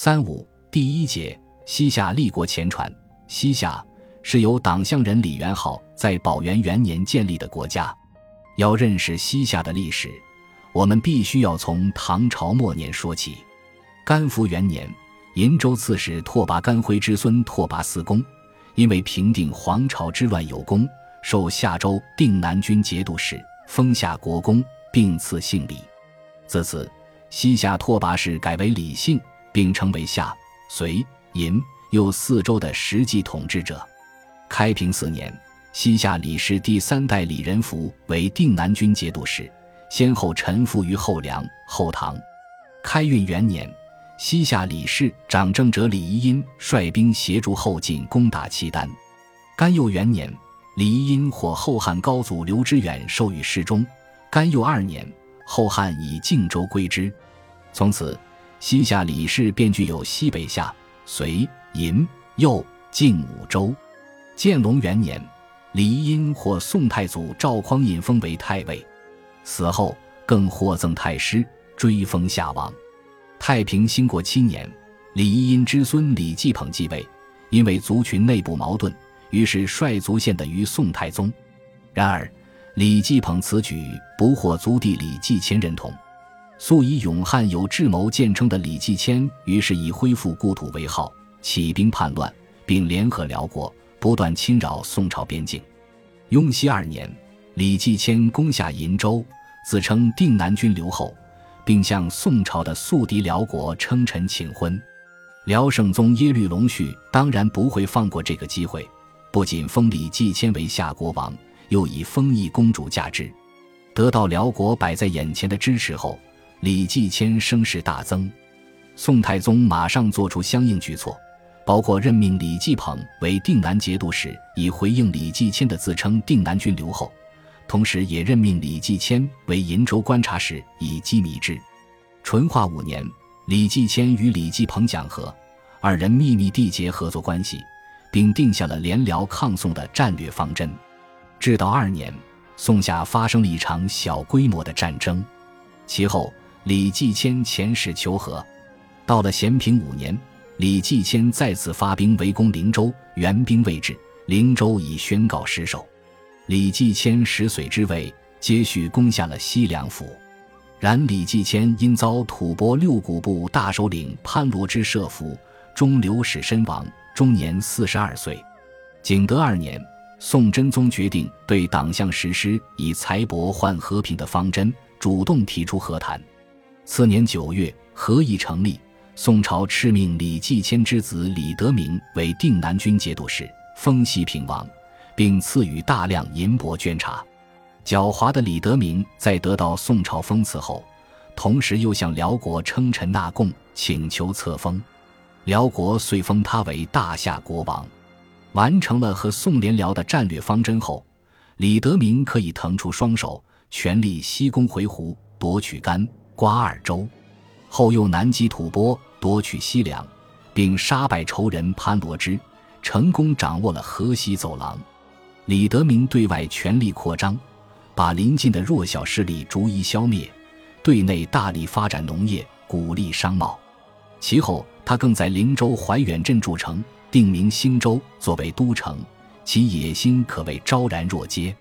三五第一节，西夏立国前传。西夏是由党项人李元昊在宝元元年建立的国家。要认识西夏的历史，我们必须要从唐朝末年说起。甘福元年，银州刺史拓跋干辉之孙拓跋嗣恭，因为平定黄巢之乱有功，受夏州定南军节度使，封夏国公，并赐姓李。自此，西夏拓跋氏改为李姓，并称为夏、隋、银、右四州的实际统治者。开平四年，西夏李氏第三代李仁福为定南军节度使，先后臣服于后梁、后唐。开运元年，西夏李氏长政者李宜殷率兵协助后晋攻打契丹。甘佑元年，李宜殷获后汉高祖刘知远授予侍中。甘佑二年。后汉以靖州归之，从此西夏李氏便具有西北夏、隋、银、右、晋五州。建隆元年，李伊因获宋太祖赵匡胤封为太尉，死后更获赠太师，追封夏王。太平兴国七年，李伊因之孙李继捧继位，因为族群内部矛盾，于是率族献的于宋太宗。然而。李继捧此举不获族弟李继迁认同，素以勇悍有智谋见称的李继迁，于是以恢复故土为号，起兵叛乱，并联合辽国，不断侵扰宋朝边境。雍熙二年，李继迁攻下银州，自称定南军留后，并向宋朝的宿敌辽国称臣请婚。辽圣宗耶律隆绪当然不会放过这个机会，不仅封李继迁为夏国王。又以封邑公主嫁之，得到辽国摆在眼前的支持后，李继迁声势大增。宋太宗马上做出相应举措，包括任命李继捧为定南节度使，以回应李继迁的自称定南军留后；同时，也任命李继迁为银州观察使，以机密之。淳化五年，李继迁与李继捧讲和，二人秘密缔结合作关系，并定下了联辽抗宋的战略方针。至道二年，宋夏发生了一场小规模的战争。其后，李继迁遣使求和。到了咸平五年，李继迁再次发兵围攻灵州，援兵未至，灵州已宣告失守。李继迁十岁之位，接续攻下了西凉府。然李继迁因遭吐蕃六股部大首领潘罗之设伏，终流矢身亡，终年四十二岁。景德二年。宋真宗决定对党项实施以财帛换和平的方针，主动提出和谈。次年九月，和议成立。宋朝敕命李继迁之子李德明为定南军节度使，封西平王，并赐予大量银帛绢茶。狡猾的李德明在得到宋朝封赐后，同时又向辽国称臣纳贡，请求册封。辽国遂封他为大夏国王。完成了和宋联辽的战略方针后，李德明可以腾出双手，全力西攻回鹘，夺取甘、瓜二州；后又南击吐蕃，夺取西凉，并杀败仇人潘罗之，成功掌握了河西走廊。李德明对外全力扩张，把邻近的弱小势力逐一消灭；对内大力发展农业，鼓励商贸。其后，他更在灵州怀远镇筑城。定名兴州作为都城，其野心可谓昭然若揭。